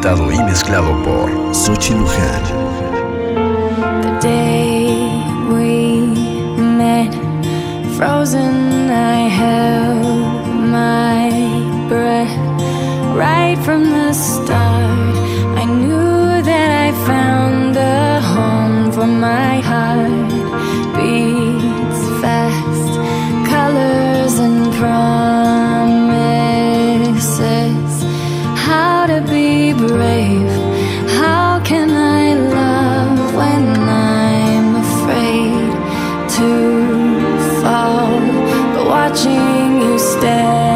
presentado y mezclado por Sochi Luján. The day we met, frozen, I held my breath. Right from the start, I knew that I found a home for my heart. Beats fast, colors and promise. watching you stand.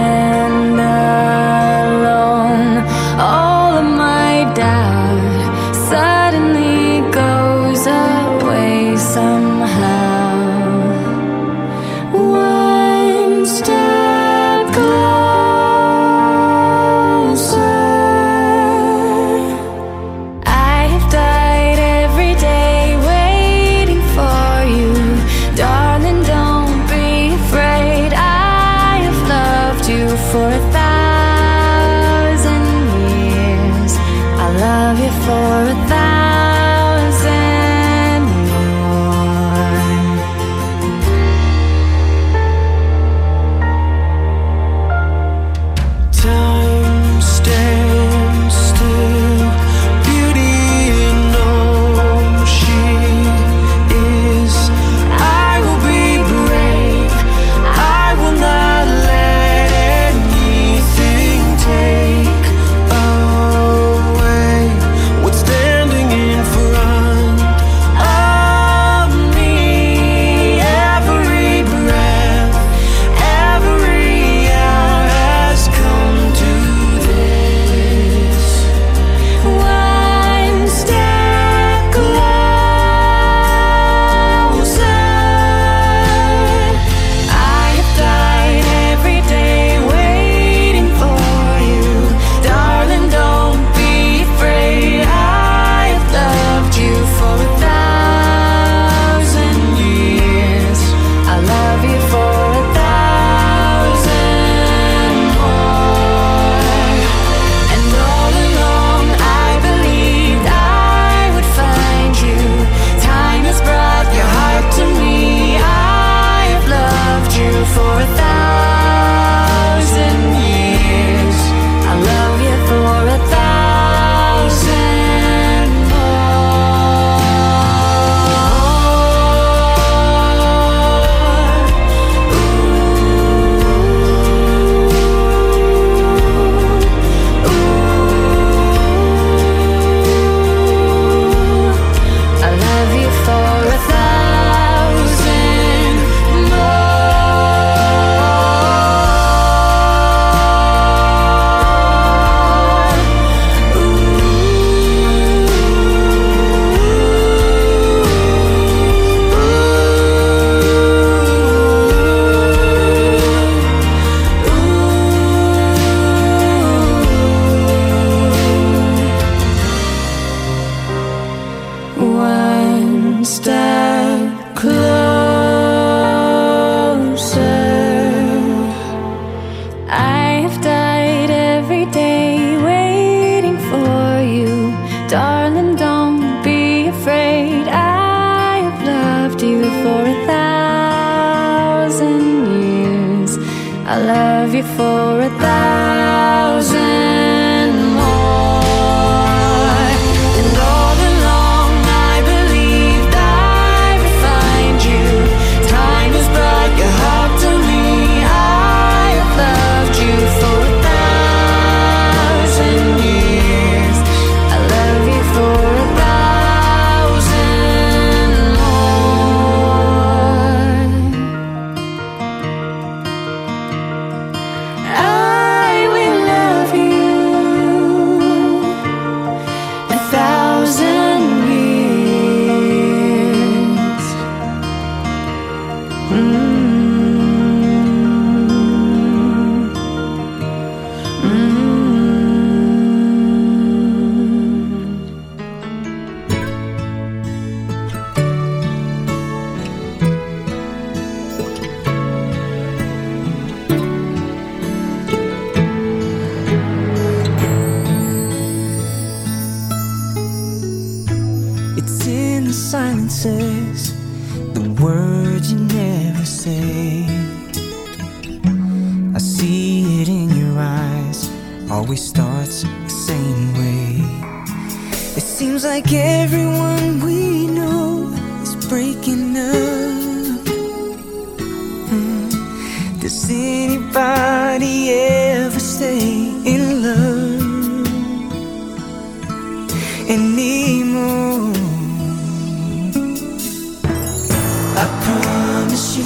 You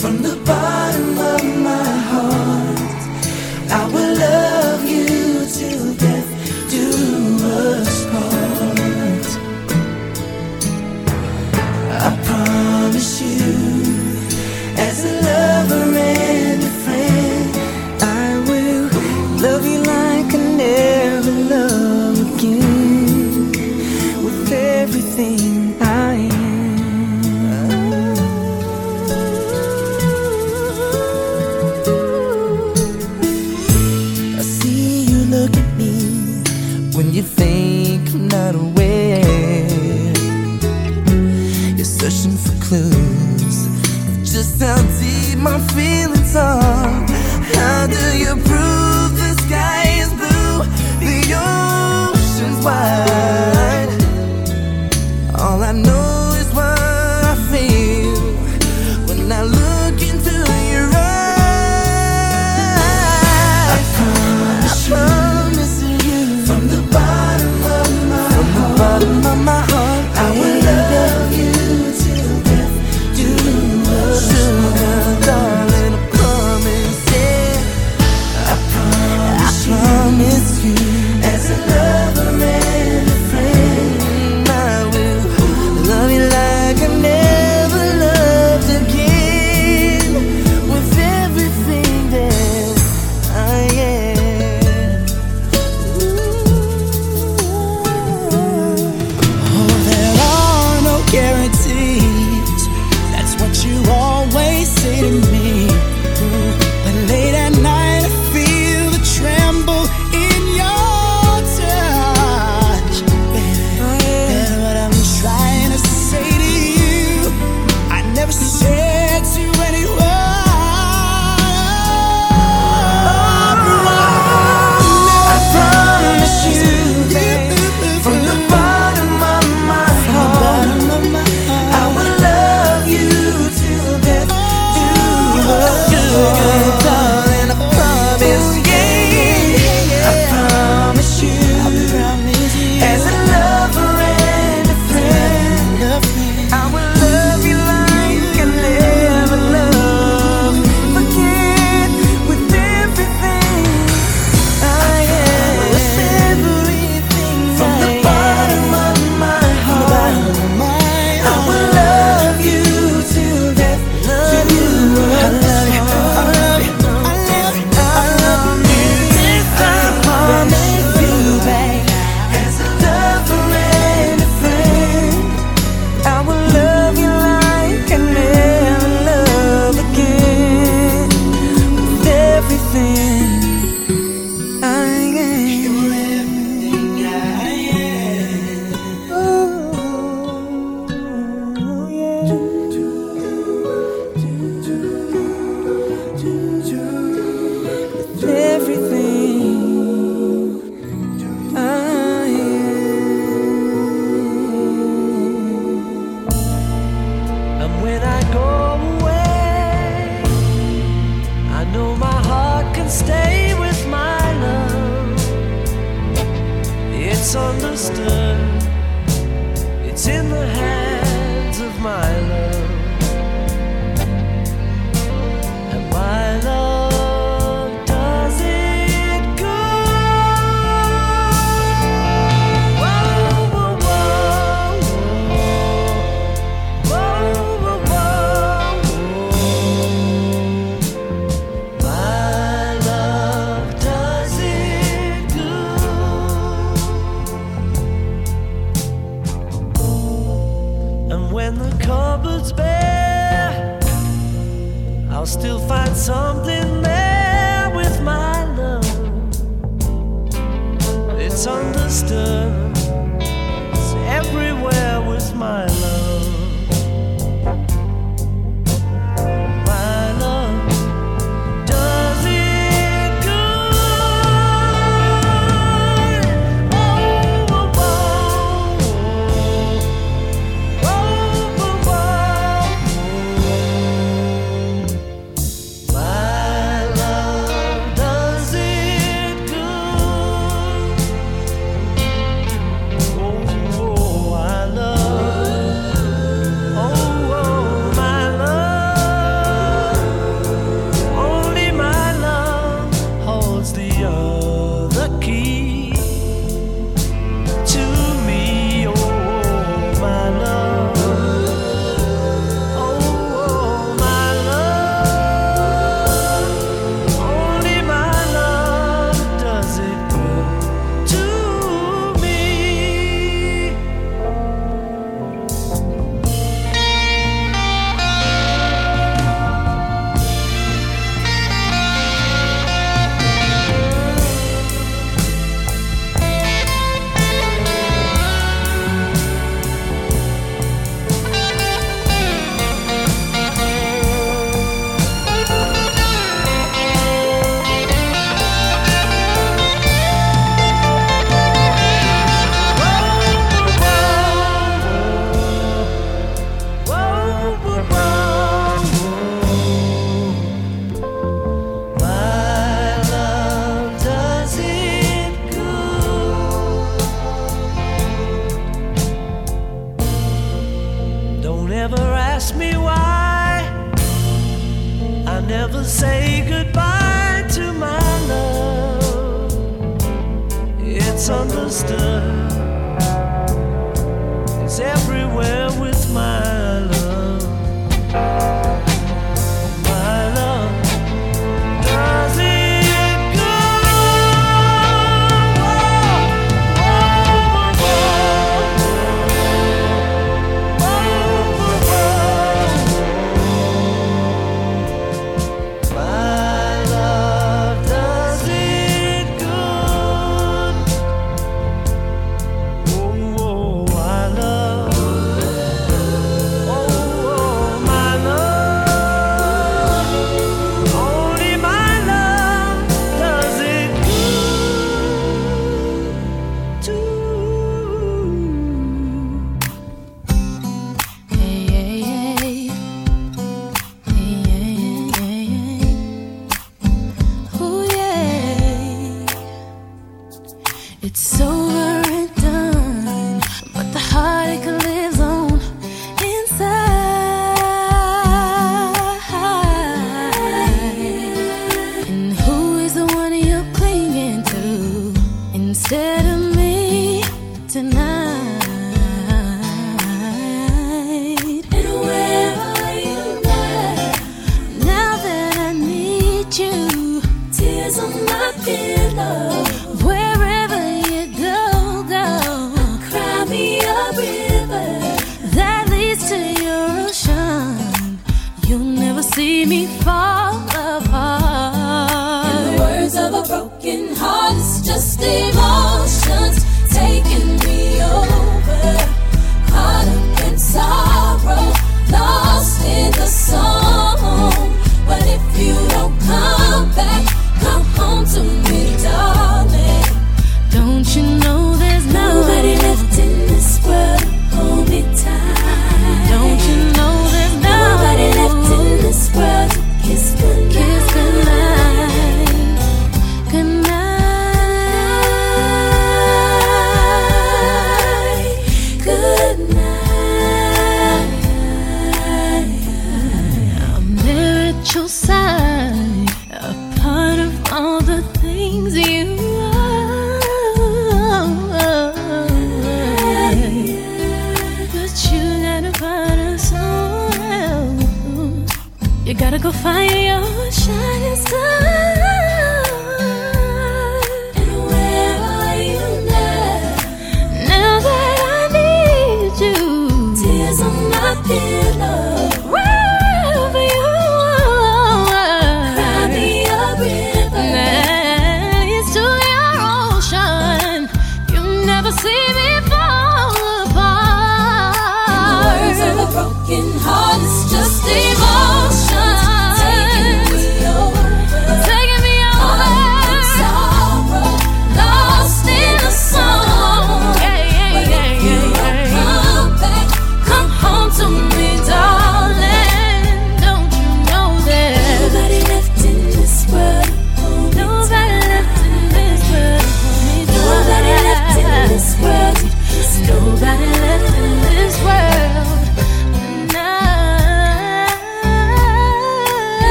from the bottom of my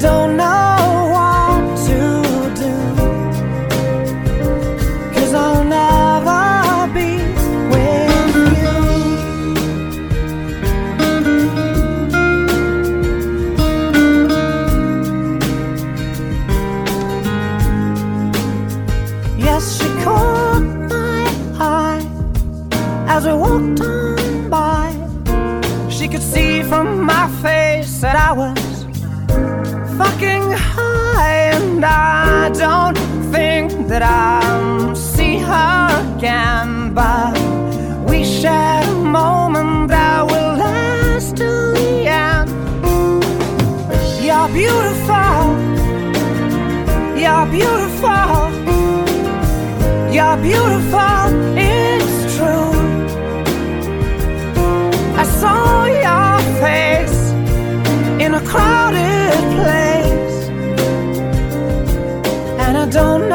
don't know what to do. Cause I'll never be with you. Yes, she caught my eye as we walked on by. She could see from my face that I was that I'll see her again. But we shared a moment that will last till the end. You're beautiful, you're beautiful, you're beautiful, it's true. I saw your face in a crowded place, and I don't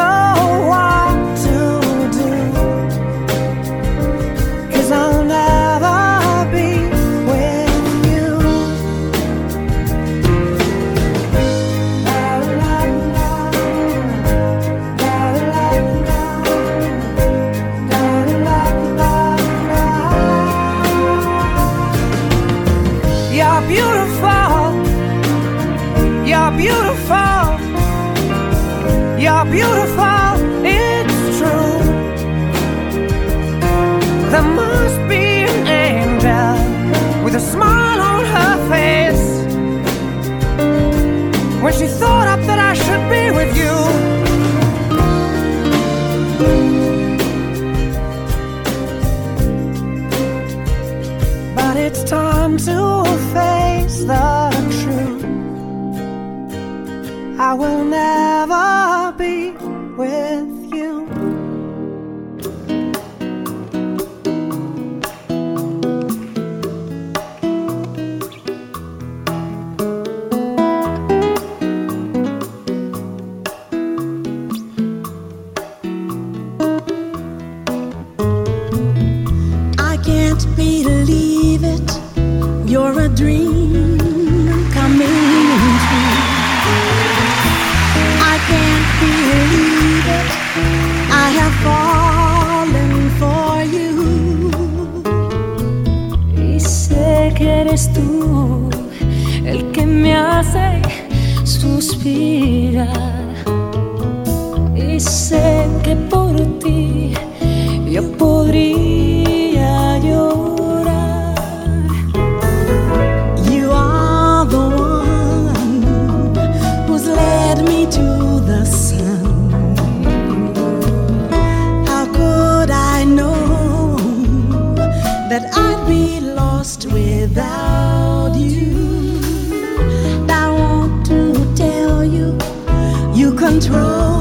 eres tú el que me hace suspirar. Y sé que por ti yo podría control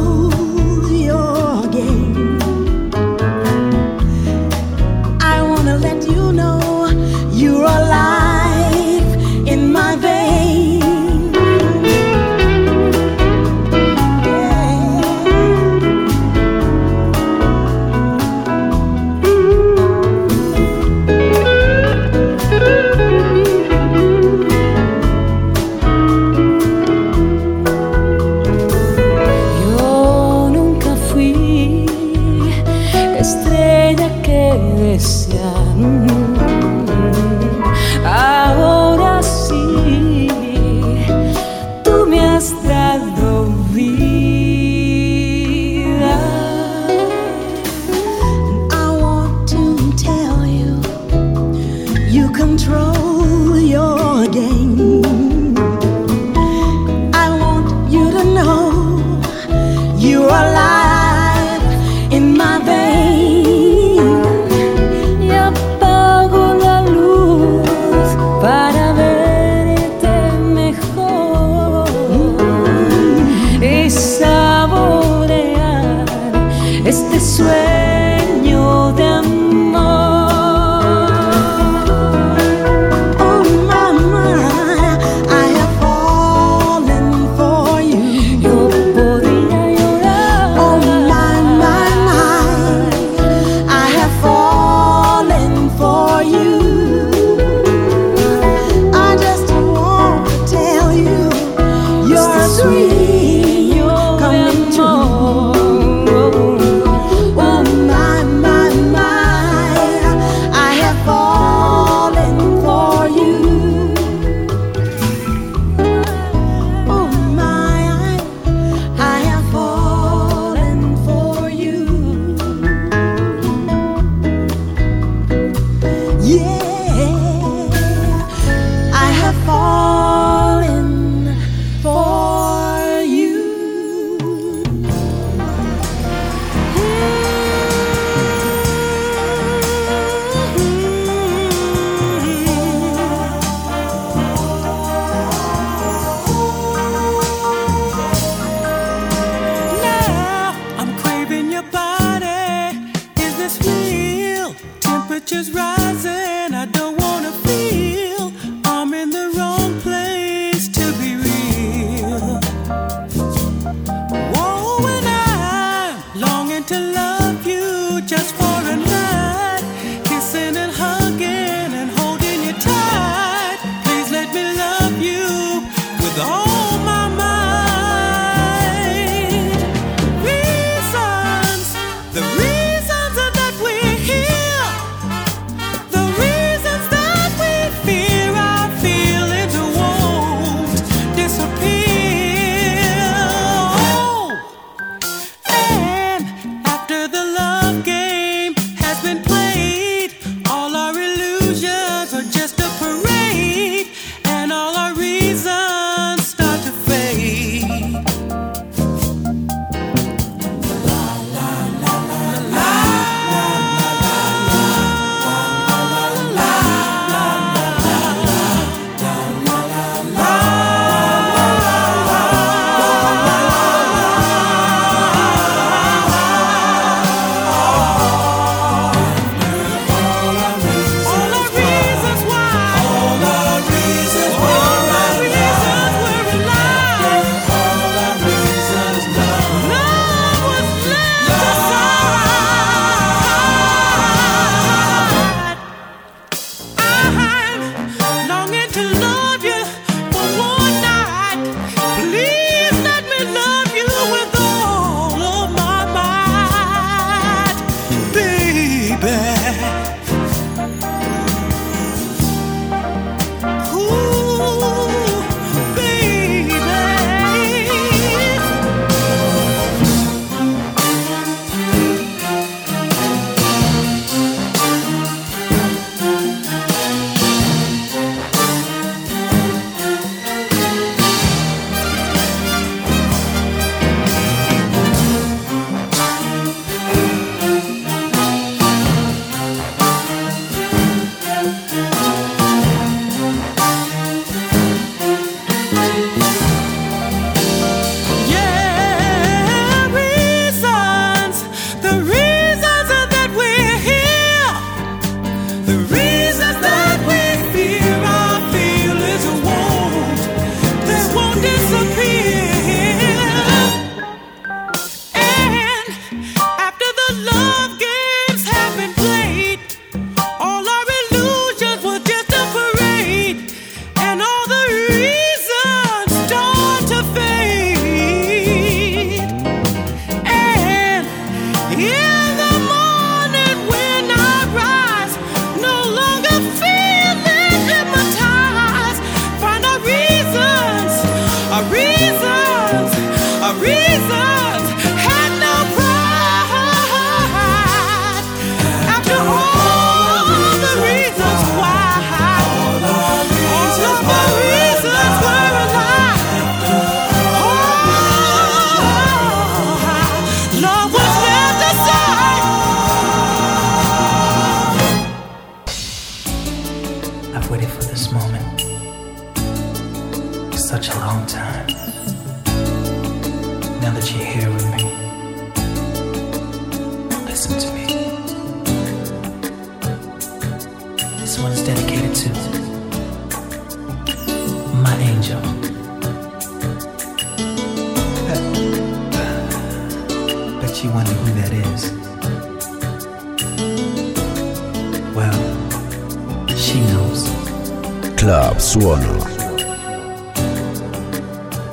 suono.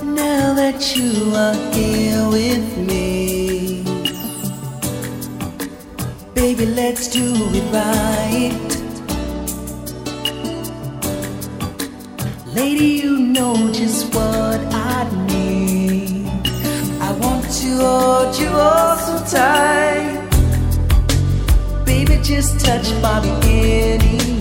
Now that you are here with me, baby, let's do it right. Lady, you know just what I need. I want to hold you all so tight. Baby, just touch Bobby any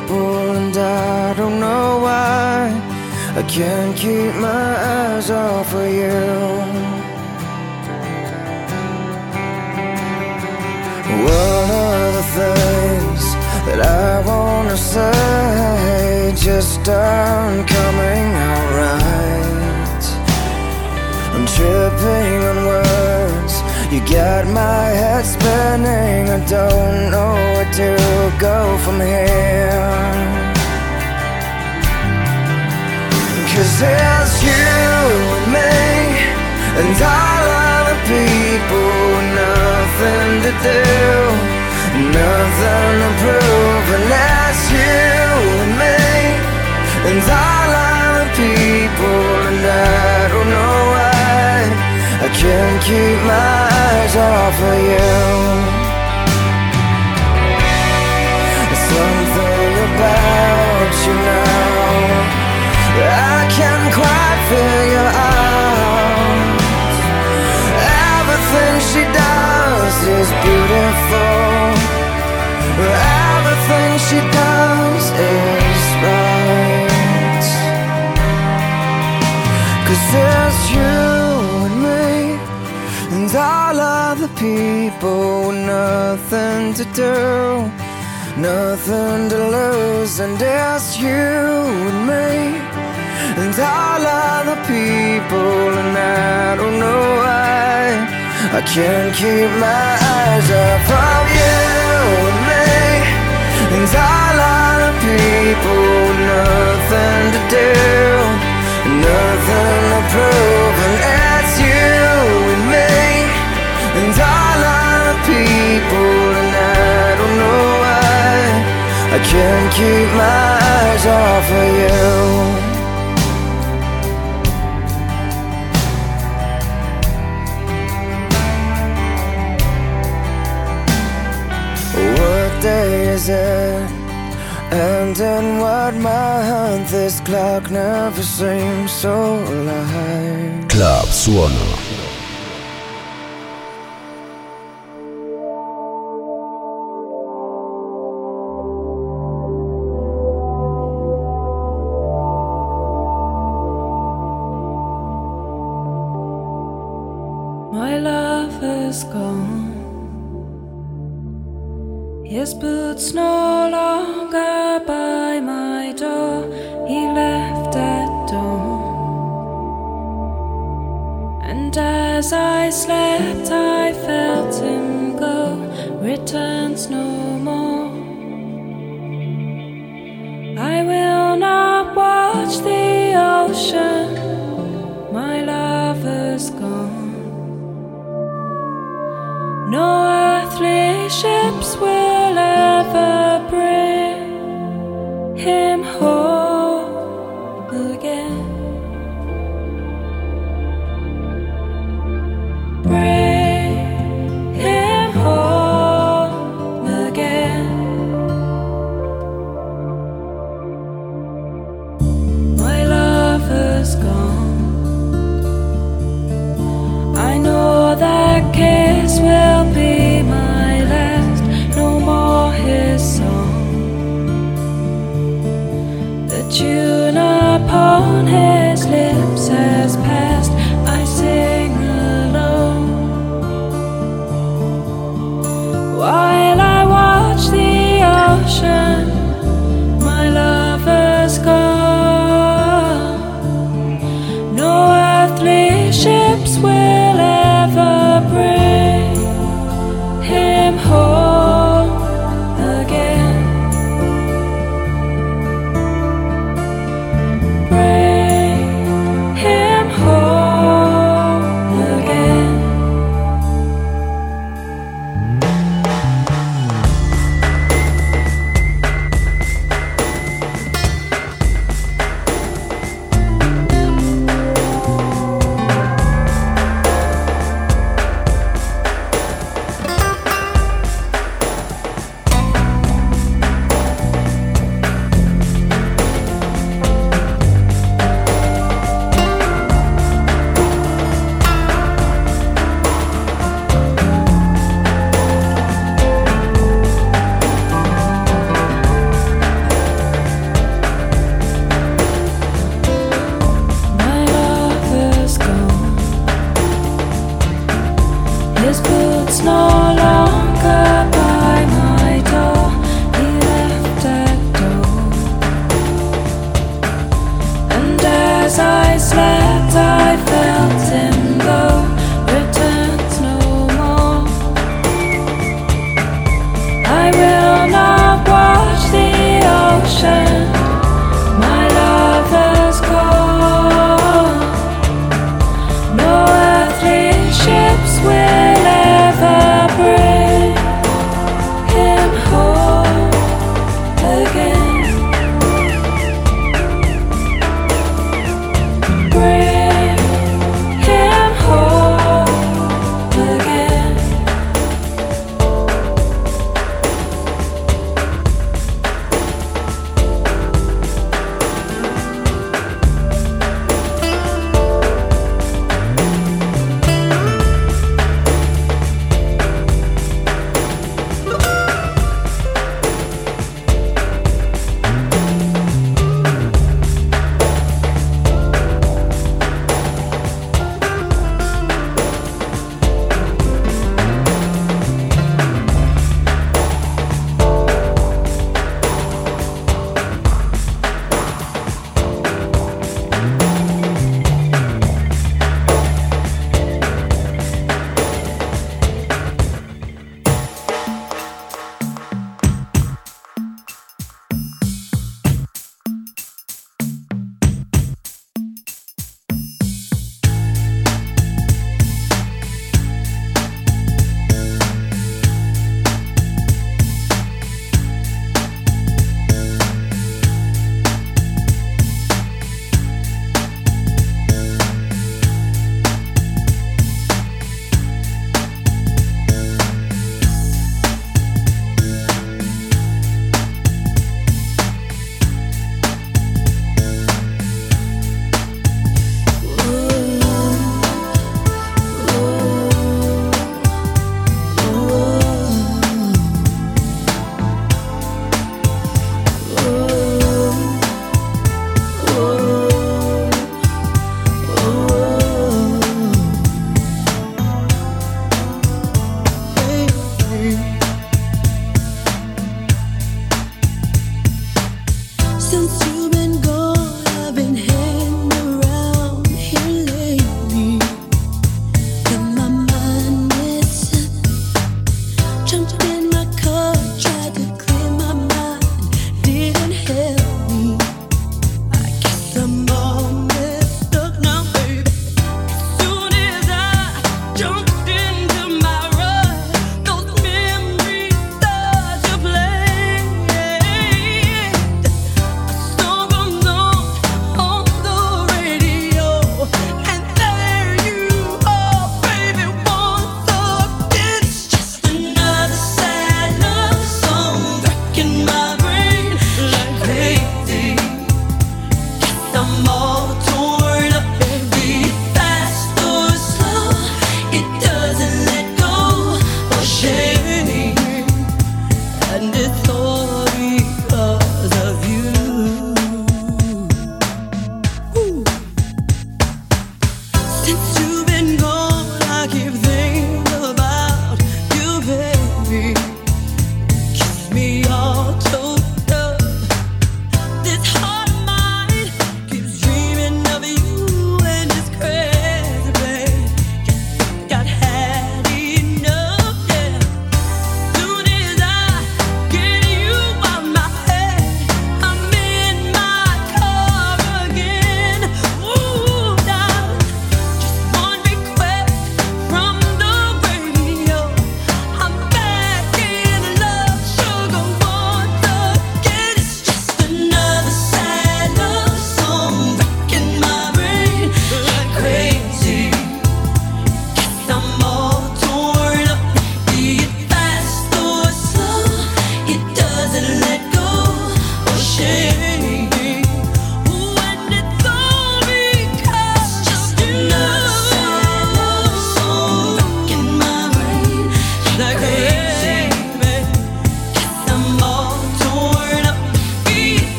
people, and I don't know why I can't keep my eyes off of you. One of the things that I wanna say just aren't coming out right. I'm tripping on words. You got my head spinning. I don't know where to go from here. Cause it's you and me and all other people. Nothing to do, nothing to prove. And that's you and me and all other people. And I don't know I can't keep my eyes off of you. Something about you now I can't quite figure out. Everything she does is beautiful. Everything she does is right. Cause there's you people with nothing to do. Nothing to lose, and it's you and me, and all other people, and I don't know why I can't keep my eyes off of you and me, and all other people, with nothing to do, nothing to prove, and all other people, and I don't know why. I can't keep my eyes off of you. What day is it? And in what month? This clock never seems so alive. Club Suono.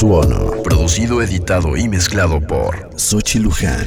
Suono. Producido, editado y mezclado por Sochi Luján.